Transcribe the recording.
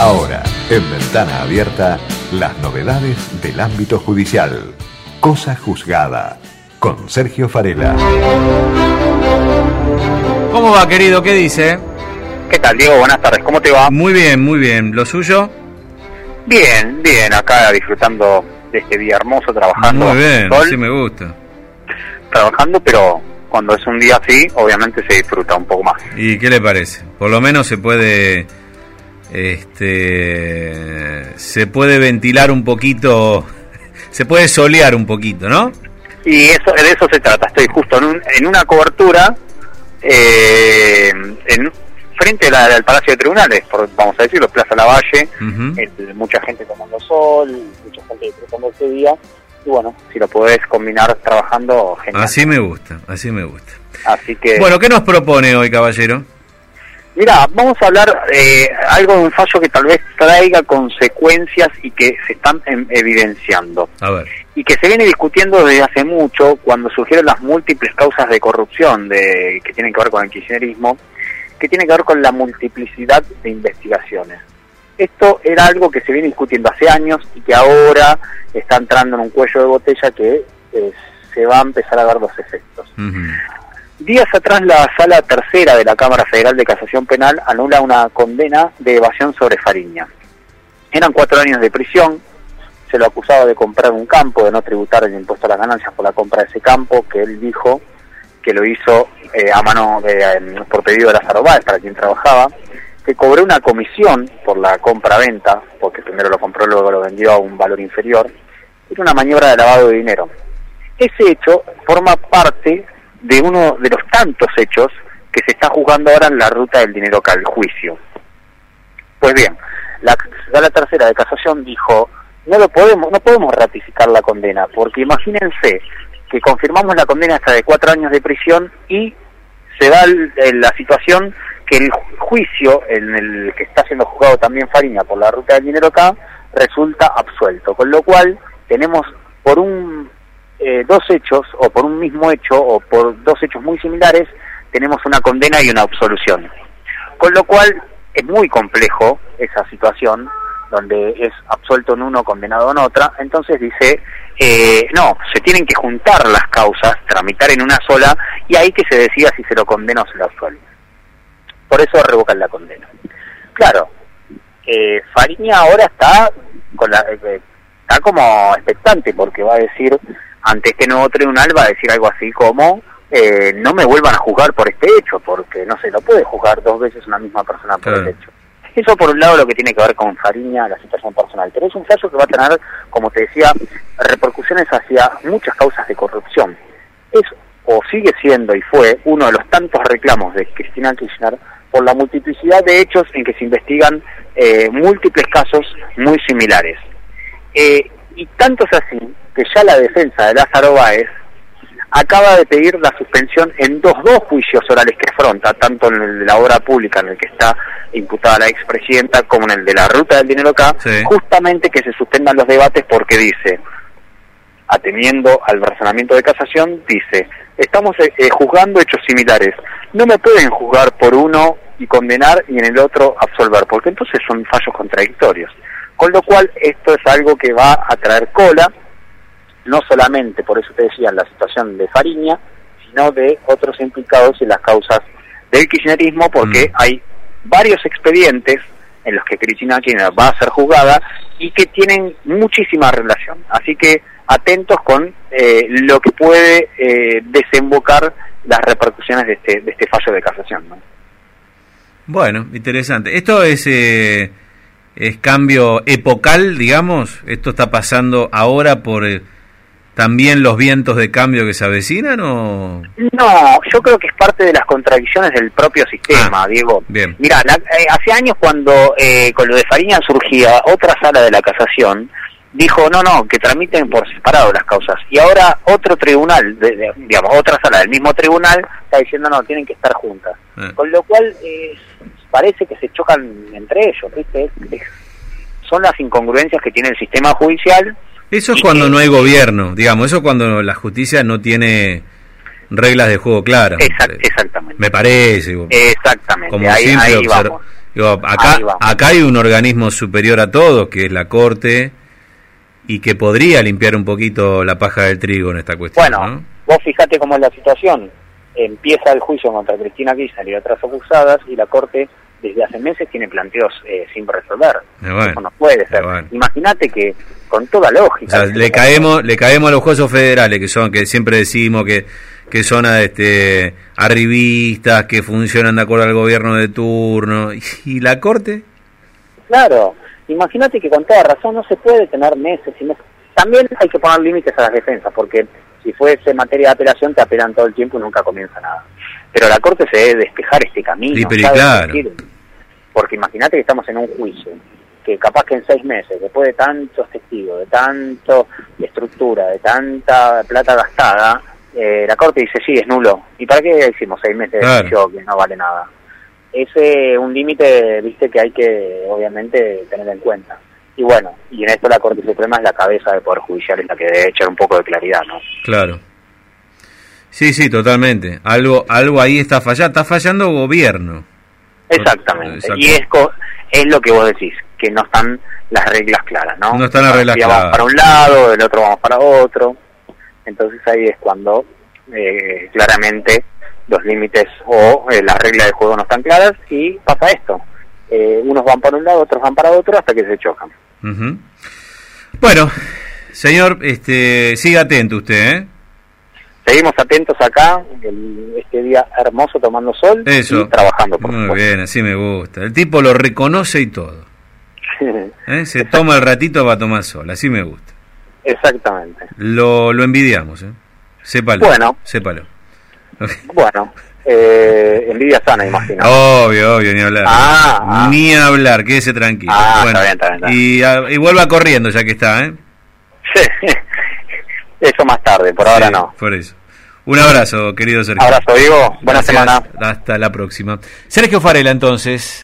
Ahora, en Ventana Abierta, las novedades del ámbito judicial. Cosa juzgada. Con Sergio Farela. ¿Cómo va, querido? ¿Qué dice? ¿Qué tal, Diego? Buenas tardes. ¿Cómo te va? Muy bien, muy bien. ¿Lo suyo? Bien, bien. Acá disfrutando de este día hermoso, trabajando. Muy bien, Sol, sí me gusta. Trabajando, pero cuando es un día así, obviamente se disfruta un poco más. ¿Y qué le parece? Por lo menos se puede este se puede ventilar un poquito, se puede solear un poquito, ¿no? Y eso, de eso se trata. Estoy justo en, un- en una cobertura eh, en, frente a la- al Palacio de Tribunales, por, vamos a decirlo, Plaza Lavalle. Ujú. el- mucha gente tomando sol, mucha gente disfrutando este día. Y bueno, si lo podés combinar trabajando, genial. Así me gusta, así me gusta. Así que, Bueno, ¿qué nos propone hoy, caballero? Mira, vamos a hablar eh, algo de un fallo que tal vez traiga consecuencias y que se están em, evidenciando. A ver. Y que se viene discutiendo desde hace mucho cuando surgieron las múltiples causas de corrupción de, que tienen que ver con el kirchnerismo, que tiene que ver con la multiplicidad de investigaciones. Esto era algo que se viene discutiendo hace años y que ahora está entrando en un cuello de botella que eh, se va a empezar a dar los efectos. Días atrás la sala tercera de la Cámara Federal de Casación Penal anula una condena de evasión sobre Fariña. Eran cuatro años de prisión, se lo acusaba de comprar un campo, de no tributar el impuesto a las ganancias por la compra de ese campo, que él dijo que lo hizo eh, a mano eh, por pedido de Lázaro Báez, para quien trabajaba, que cobró una comisión por la compra-venta, porque primero lo compró, luego lo vendió a un valor inferior, era una maniobra de lavado de dinero. Ese hecho forma parte de uno de los tantos hechos que se está juzgando ahora en la ruta del dinero al juicio. Pues bien, la tercera de casación dijo no lo podemos no podemos ratificar la condena porque imagínense que confirmamos la condena hasta de cuatro años de prisión y se da la situación que el ju- juicio en el que está siendo juzgado también Fariña por la ruta del dinero acá resulta absuelto con lo cual tenemos por un eh, dos hechos o por un mismo hecho o por dos hechos muy similares tenemos una condena y una absolución con lo cual es muy complejo esa situación donde es absuelto en uno, condenado en otra. Entonces dice, eh, no, se tienen que juntar las causas, tramitar en una sola y ahí que se decida si se lo condena o se lo absuelve. Por eso revocan la condena. Claro, eh, Fariña ahora está con la, eh, está como expectante porque va a decir ante este nuevo tribunal va a decir algo así como eh, no me vuelvan a juzgar por este hecho porque no se lo puede juzgar dos veces una misma persona por Claro. el hecho. Eso por un lado lo que tiene que ver con Fariña, la situación personal, pero es un fallo que va a tener, como te decía, repercusiones hacia muchas causas de corrupción. Es o sigue siendo y fue uno de los tantos reclamos de Cristina Kirchner por la multiplicidad de hechos en que se investigan eh, múltiples casos muy similares. Eh, y tanto es así que ya la defensa de Lázaro Báez acaba de pedir la suspensión en dos, dos juicios orales que afronta, tanto en el de la obra pública en el que está imputada la expresidenta como en el de la ruta del dinero acá, Sí. justamente que se suspendan los debates porque dice, ateniendo al razonamiento de casación, dice, estamos eh, eh, juzgando hechos similares, no me pueden juzgar por uno y condenar y en el otro absolver, porque entonces son fallos contradictorios. Con lo cual esto es algo que va a traer cola, no solamente, por eso te decía, en la situación de Fariña, sino de otros implicados en las causas del kirchnerismo, porque Mm. hay varios expedientes en los que Cristina Kirchner va a ser juzgada y que tienen muchísima relación. Así que atentos con eh, lo que puede eh, desembocar las repercusiones de este, de este fallo de casación. ¿no? Bueno, interesante. Esto es eh, es cambio epocal, digamos. Esto está pasando ahora por eh, también los vientos de cambio que se avecinan o No, yo creo que es parte de las contradicciones del propio sistema, Ah, Diego. bien. Mira, eh, hace años cuando eh, con lo de Fariña surgía otra sala de la casación, dijo no, no, que tramiten por separado las causas. Y ahora otro tribunal, de- de- digamos, otra sala del mismo tribunal está diciendo no, tienen que estar juntas. Eh. Con lo cual eh, parece que se chocan entre ellos, ¿viste? Son las incongruencias que tiene el sistema judicial. Eso es cuando que- no hay gobierno, digamos, eso es cuando la justicia no tiene reglas de juego claras. Exact- exactamente. Me parece. Exactamente, como ahí, simple ahí vamos. acá, acá hay un organismo superior a todos, que es la Corte, y que podría limpiar un poquito la paja del trigo en esta cuestión. Bueno, vos fijate cómo es la situación. Empieza el juicio contra Cristina Kirchner y otras acusadas, y la Corte desde hace meses tiene planteos eh, sin resolver. Eso no puede ser. Imagínate que con toda lógica. le caemos, le caemos a los jueces federales que son, que siempre decimos que que son este arribistas, que funcionan de acuerdo al gobierno de turno. ¿Y, la corte? Claro, imagínate que con toda razón no se puede tener meses y meses. También hay que poner límites a las defensas, porque si fuese materia de apelación te apelan todo el tiempo y nunca comienza nada. Pero la corte se debe despejar este camino. Sí, claro. Porque imagínate que estamos en un juicio que capaz que en seis meses, después de tantos testigos, de tanto estructura, de tanta plata gastada, eh, la Corte dice, sí, es nulo. ¿Y para qué hicimos seis meses de juicio que no vale nada? Ese es un límite, viste, que hay que, obviamente, tener en cuenta. Y bueno, y en esto la Corte Suprema es la cabeza del Poder Judicial, es la que debe echar un poco de claridad, ¿no? Claro. Sí, sí, totalmente. Algo, algo ahí está fallando, está fallando gobierno. Exactamente. Y es, es lo que vos decís, que no están las reglas claras, ¿no? No están las reglas claras. para un lado, el otro vamos para otro. Entonces ahí es cuando eh, claramente los límites o eh, las reglas del juego no están claras y pasa esto. Eh, unos van para un lado, otros van para otro hasta que se chocan. Bueno, señor, este, siga atento usted, ¿eh? Seguimos atentos acá, este día hermoso tomando sol Eso. y trabajando. Por Muy bien, así me gusta. El tipo lo reconoce y todo. Se toma el ratito para tomar sol, así me gusta. Exactamente. Lo, lo envidiamos, ¿eh? Sépalo. Bueno. Sépalo. Bueno, eh, envidia sana, imagino. Obvio, obvio, ni hablar. Ah, ah. Ni hablar, quédese tranquilo. Ah, bueno, está bien, está bien, Y, y, vuelva corriendo ya que está, ¿eh? Sí. Eso más tarde, por ahora no. Por eso. Un abrazo, querido Sergio. Abrazo, Diego. Buena semana. Hasta la próxima. Sergio Farela, entonces.